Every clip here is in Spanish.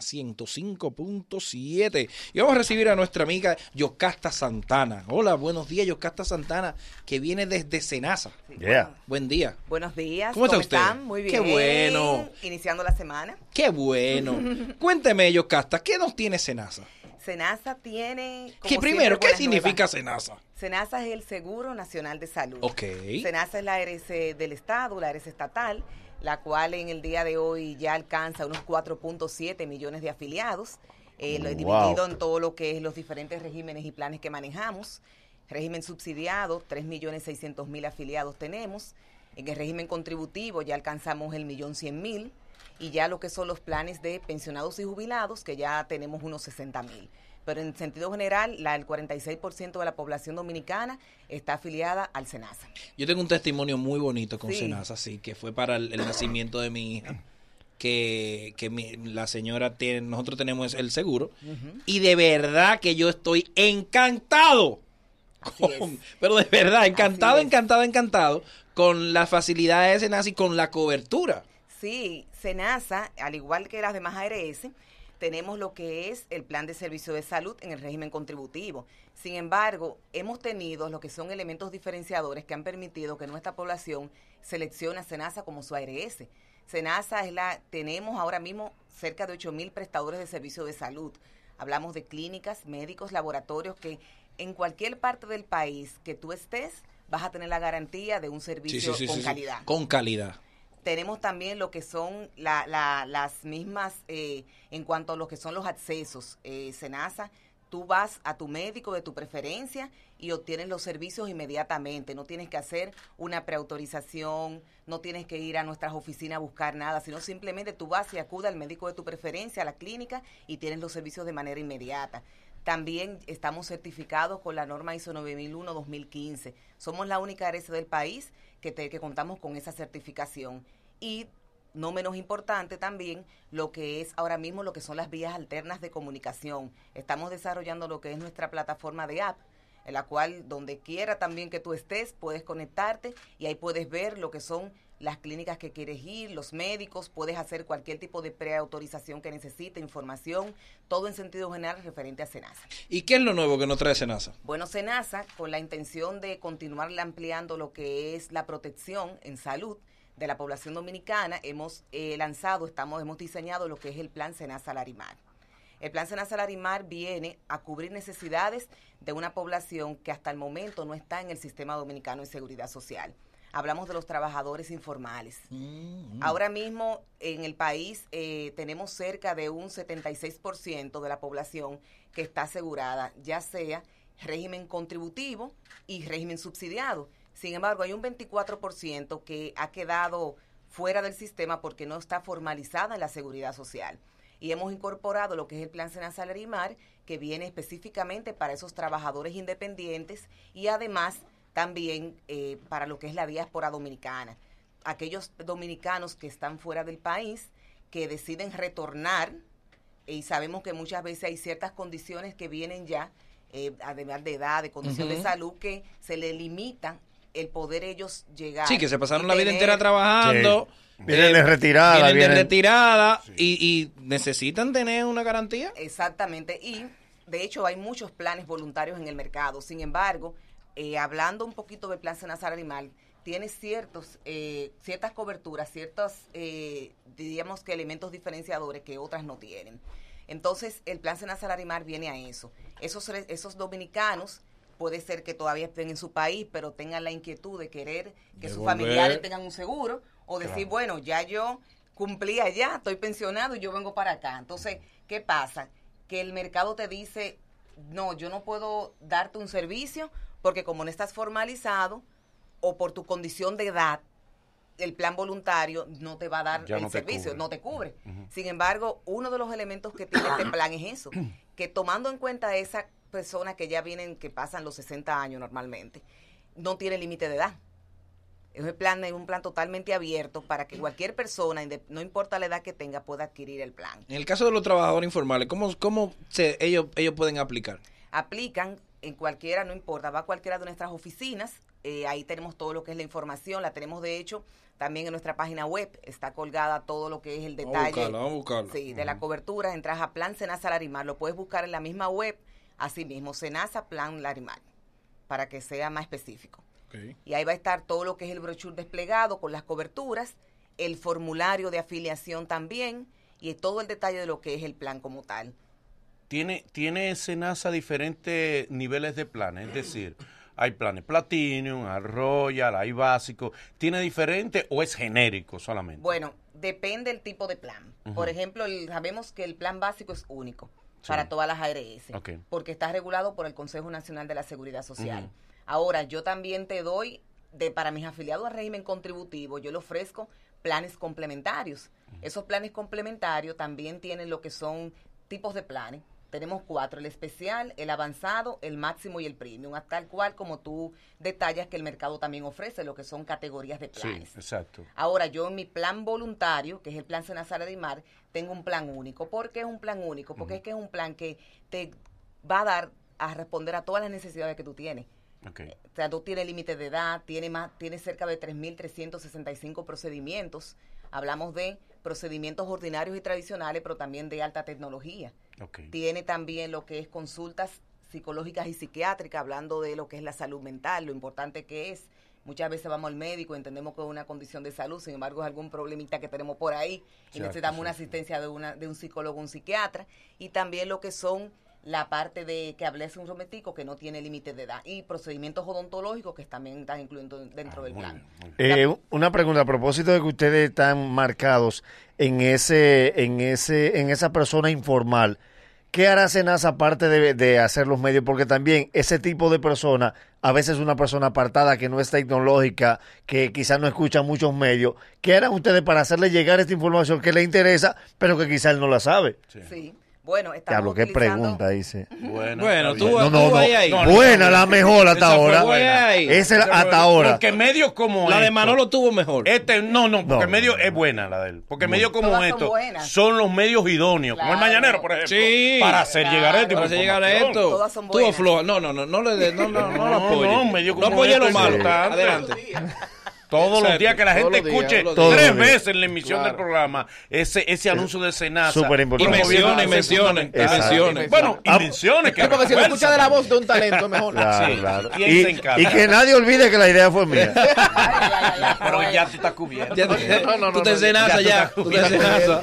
105.7 y vamos a recibir a nuestra amiga Yocasta Santana. Hola, buenos días Yocasta Santana, que viene desde Senasa. Yeah. Buen día. Buenos días. ¿Cómo está usted? están? Muy bien. Qué bueno. Iniciando la semana. Qué bueno. Cuénteme Yocasta, ¿qué nos tiene Senasa? Senasa tiene... Que primero, ¿qué significa. Senasa? Senasa es el Seguro Nacional de Salud. Ok. Senasa es la ARS del Estado, la ARS estatal, la cual en el día de hoy ya alcanza unos 4.7 millones de afiliados, eh, lo he Wow. dividido en todo lo que es los diferentes regímenes y planes que manejamos. Régimen subsidiado, 3 millones 600 mil afiliados tenemos. En el régimen contributivo ya alcanzamos el millón 100 mil. Y ya lo que son los planes de pensionados y jubilados, que ya tenemos unos 60 mil. Pero en sentido general, la, el 46% de la población dominicana está afiliada al SENASA. Yo tengo un testimonio muy bonito con Sí. Senasa, sí, que fue para el, el nacimiento de mi hija. Que, que mi- la señora tiene, nosotros tenemos el seguro. Y de verdad que yo estoy encantado. Es. pero de verdad, encantado, encantado, encantado con las facilidades de Senasa y con la cobertura. Sí, SENASA, al igual que las demás ARS, tenemos lo que es el plan de servicio de salud en el régimen contributivo. Sin embargo, hemos tenido lo que son elementos diferenciadores que han permitido que nuestra población seleccione a SENASA como su ARS. SENASA es la, tenemos ahora mismo cerca de 8 mil prestadores de servicio de salud. Hablamos de clínicas, médicos, laboratorios que en cualquier parte del país que tú estés vas a tener la garantía de un servicio sí, sí, con sí, calidad Con calidad. Tenemos también lo que son la- la- las mismas, eh, en cuanto a lo que son los accesos, eh, Senasa, tú vas a tu médico de tu preferencia y obtienes los servicios inmediatamente, no tienes que hacer una preautorización, no tienes que ir a nuestras oficinas a buscar nada, sino simplemente tú vas y acudes al médico de tu preferencia, a la clínica y tienes los servicios de manera inmediata. También estamos certificados con la norma ISO 9001-2015. Somos la única ARS del país que, te- que contamos con esa certificación. Y no menos importante también lo que es ahora mismo lo que son las vías alternas de comunicación. Estamos desarrollando lo que es nuestra plataforma de app, en la cual donde quiera también que tú estés puedes conectarte y ahí puedes ver lo que son las clínicas que quieres ir, los médicos, puedes hacer cualquier tipo de preautorización que necesite, información, todo en sentido general referente a SENASA. ¿Y qué es lo nuevo que nos trae Senasa? Bueno, SENASA, con la intención de continuar ampliando lo que es la protección en salud de la población dominicana, hemos eh, lanzado, estamos, hemos diseñado lo que es el plan SENASA Larimar. El plan SENASA Larimar viene a cubrir necesidades de una población que hasta el momento no está en el sistema dominicano de seguridad social. Hablamos de los trabajadores informales. Ahora mismo en el país eh, tenemos cerca de un 76% de la población que está asegurada, ya sea régimen contributivo y régimen subsidiado. Sin embargo, hay un 24% que ha quedado fuera del sistema porque no está formalizada en la seguridad social. Y hemos incorporado lo que es el Plan Senasa Larimar, que viene específicamente para esos trabajadores independientes y además también eh, para lo que es la diáspora dominicana. Aquellos dominicanos que están fuera del país, que deciden retornar, y sabemos que muchas veces hay ciertas condiciones que vienen ya, eh, además de edad, de condición de salud, que se le limitan el poder ellos llegar. Sí, que se pasaron la vida tener- entera trabajando. Sí. Vienen de retirada, Vienen, vienen- de retirada y, y necesitan tener una garantía. Exactamente. Y de hecho hay muchos planes voluntarios en el mercado. Sin embargo, eh, hablando un poquito del plan Senasa Animal, tiene ciertos, eh, ciertas coberturas, ciertos, eh, diríamos que elementos diferenciadores que otras no tienen. Entonces, el plan Senasa Larimar viene a eso. Esos, esos dominicanos puede ser que todavía estén en su país, pero tengan la inquietud de querer que De sus volver. familiares tengan un seguro o decir, Claro. bueno, ya yo cumplí allá, estoy pensionado y yo vengo para acá. Entonces, ¿qué pasa? Que el mercado te dice, no, yo no puedo darte un servicio porque como no estás formalizado o por tu condición de edad, el plan voluntario no te va a dar Ya el no te servicio, cubre. no te cubre. Sin embargo, uno de los elementos que tiene este plan es eso, que tomando en cuenta a esa persona que ya vienen, que pasan los 60 años normalmente, no tiene límite de edad. Es un plan, es un plan totalmente abierto para que cualquier persona, no importa la edad que tenga, pueda adquirir el plan. En el caso de los trabajadores informales, ¿cómo, cómo se, ellos, ellos pueden aplicar? Aplican en cualquiera, no importa, va a cualquiera de nuestras oficinas eh, ahí tenemos todo lo que es la información, la tenemos de hecho también en nuestra página web, está colgada todo lo que es el detalle Sí, de la cobertura, entras a Plan Senasa Larimar, lo puedes buscar en la misma web, así mismo, Senasa Plan Larimar, para que sea más específico. Y ahí va a estar todo lo que es el brochure desplegado con las coberturas, el formulario de afiliación también y todo el detalle de lo que es el plan como tal. Tiene, tiene Senasa diferentes niveles de planes, es decir, hay planes Platinum, hay Royal, hay básico. ¿Tiene diferente o es genérico solamente? Bueno, depende del tipo de plan. Por ejemplo, sabemos que el plan básico es único para todas las ARS, porque está regulado por el Consejo Nacional de la Seguridad Social. Ahora, yo también te doy, de para mis afiliados al régimen contributivo, yo le ofrezco planes complementarios. Esos planes complementarios también tienen lo que son tipos de planes tenemos cuatro, el especial, el avanzado, el máximo y el premium, tal cual como tú detallas que el mercado también ofrece lo que son categorías de planes. Sí, exacto. Ahora, yo en mi plan voluntario, que es el plan Senasara de Mar, tengo un plan único. ¿Por qué es un plan único? Porque es que es un plan que te va a dar a responder a todas las necesidades que tú tienes. Okay. O sea, tú tienes límite de edad, tiene más, tiene cerca de 3.365 procedimientos. Hablamos de procedimientos ordinarios y tradicionales, pero también de alta tecnología. Tiene también lo que es consultas psicológicas y psiquiátricas, hablando de lo que es la salud mental, lo importante que es. Muchas veces vamos al médico, entendemos que es una condición de salud, sin embargo es algún problemita que tenemos por ahí y necesitamos una asistencia de, una, de un psicólogo, un psiquiatra. Y también lo que son la parte de que hablé hace un rometico que no tiene límite de edad y procedimientos odontológicos que también están incluidos dentro ah, del plan. Eh, una pregunta a propósito de que ustedes están marcados en ese en ese en esa persona informal. ¿Qué hará Senasa aparte de, de, hacer los medios? Porque también ese tipo de persona, a veces una persona apartada que no es tecnológica, que quizás no escucha muchos medios, ¿qué harán ustedes para hacerle llegar esta información que le interesa, pero que quizás él no la sabe? sí. Bueno, estamos lo que pregunta dice. Bueno, bueno tú, no, no, ahí. Buena, la mejor hasta ahora. Esa es hasta ahora. Porque medio como La de Manolo tuvo mejor. Este, no, no, porque medio es buena la de él. Porque medio como esto son, los medios idóneos, como el Mañanero, por ejemplo. Sí. Para hacer llegar esto. Para hacer llegar esto. Todas son buenas. Tuvo floja. No, no, no, no le no, no, no, lo apoye. No, medio como No apoye lo malo. Adelante. Todos los días que la gente escuche tres veces en la emisión del programa ese ese anuncio de Senasa. Súper importante. Y menciones, menciones, menciones. Bueno, y menciones. Que porque si lo escucha de la voz de un talento mejor. Claro, claro. Y, y, que nadie olvide que la idea fue mía. Pero ya tú estás cubierto. no, no, no, tú te Senasa ya. Tú te Senasa.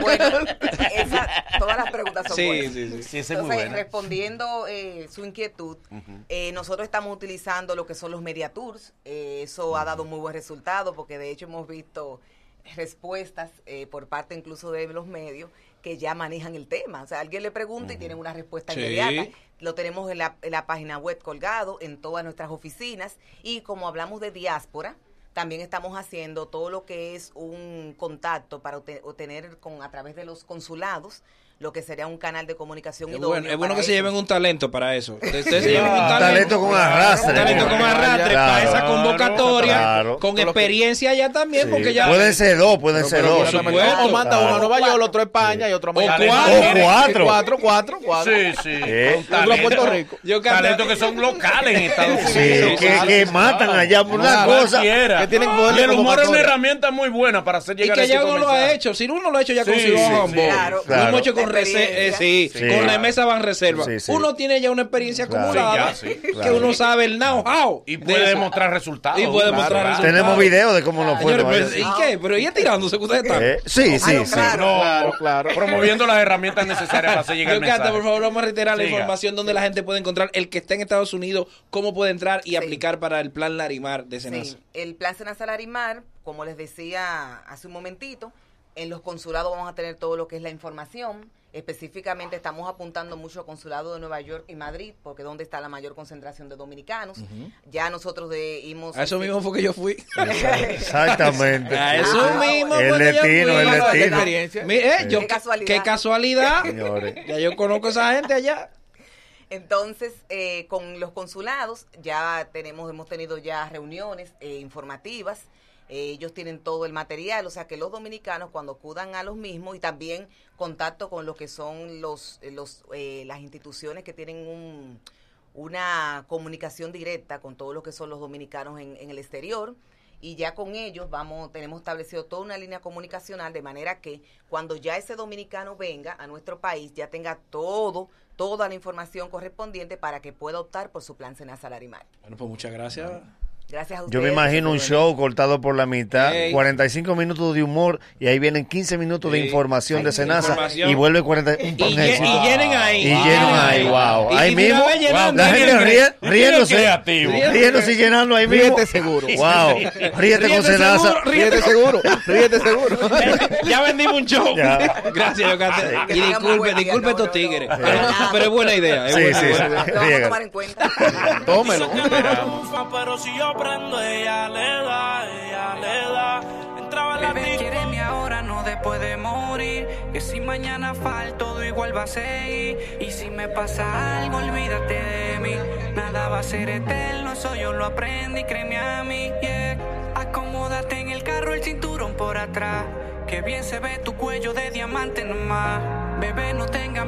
Bueno, todas las preguntas son buenas. Sí, sí, sí. Entonces, respondiendo eh, su inquietud, eh, nosotros estamos utilizando lo que son los media tours. Eh, eso ha dado muy buen resultado porque de hecho hemos visto respuestas eh, por parte incluso de los medios que ya manejan el tema. O sea, alguien le pregunta y tienen una respuesta inmediata. Lo tenemos en la, en la página web colgado, en todas nuestras oficinas. Y como hablamos de diáspora, también estamos haciendo todo lo que es un contacto para obtener con a través de los consulados lo que sería un canal de comunicación es idóneo. Bueno, es bueno que se lleven un talento para eso. Ustedes se lleven un talento, talento con arrastre. Un talento con arrastre para esa convocatoria, con experiencia ya también, porque ya... Pueden ser dos, pueden ser dos. O manda uno a Nueva York, otro a España y otro a Miami. O cuatro. Cuatro, cuatro, cuatro. Sí, sí. Otro a Puerto Rico. Talentos que son locales en Estados Unidos. Sí, que matan allá por una cosa. Que tienen poder Y el humor es una herramienta muy buena para hacer llegar a Y que ya uno lo ha hecho. Si uno lo ha hecho ya consiguió a Claro. Lo hemos hecho con eh, sí, con la mesa van reserva. uno tiene ya una experiencia acumulada que uno sabe el know-how. Y puede demostrar resultados. Y puede demostrar resultados. Tenemos videos de cómo lo fue. ¿Y qué? Pero ella tirándose que ustedes están. Eh, sí, sí, sí. Claro, claro. Promoviendo las herramientas necesarias para hacer llegar el mensaje. por favor, vamos a reiterar la información donde la gente puede encontrar el que está en Estados Unidos, cómo puede entrar y aplicar para el plan Larimar de Senasa. El plan Senasa Larimar, como les decía hace un momentito, en los consulados vamos a tener todo lo que es la información Específicamente estamos apuntando mucho al consulado de Nueva York y Madrid, porque es donde está la mayor concentración de dominicanos. Ya nosotros de íbamos... A eso mismo fue que yo fui. Exactamente. A eso mismo el fue que yo fui. El experiencia. Eh, qué casualidad. Qué casualidad. Ya yo conozco a esa gente allá. Entonces, eh, con los consulados ya tenemos, hemos tenido ya reuniones eh, informativas. Ellos tienen todo el material, o sea que los dominicanos cuando acudan a los mismos y también contacto con lo que son los, los eh, las instituciones que tienen un, una comunicación directa con todos los que son los dominicanos en, en el exterior y ya con ellos vamos tenemos establecido toda una línea comunicacional de manera que cuando ya ese dominicano venga a nuestro país ya tenga todo toda la información correspondiente para que pueda optar por su plan Senasa Larimar. Bueno, pues muchas gracias. Gracias a Yo ustedes. me imagino un show cortado por la mitad, Ey. 45 minutos de humor y ahí vienen 15 minutos de información Ay, de Senasa información. y vuelve 40 Y, y llenen ahí. Y llenen ahí, wow. Y- Ahí mismo, llenando la en gente ríe- riéndose, creativo. riéndose y llenando ahí mismo. Ríete seguro. Wow, ríete con Senasa. Ríete seguro, ríete seguro. ya vendimos un show. Gracias, Yocasta. Que Y disculpe, disculpe estos tigres. Pero, es buena idea. Sí, sí. Lo vamos a tomar en cuenta. Tómelo. Prendo, ella le da, ella le da. Entraba en la Bebé, ahora, no después de morir. Que si mañana falta, todo igual va a seguir. Y si me pasa algo, olvídate de mí. Nada va a ser eterno, eso yo lo aprendí, créeme a mí. Yeah. Acomódate en el carro, el cinturón por atrás. Que bien se ve tu cuello de diamante nomás. Bebé, no tengas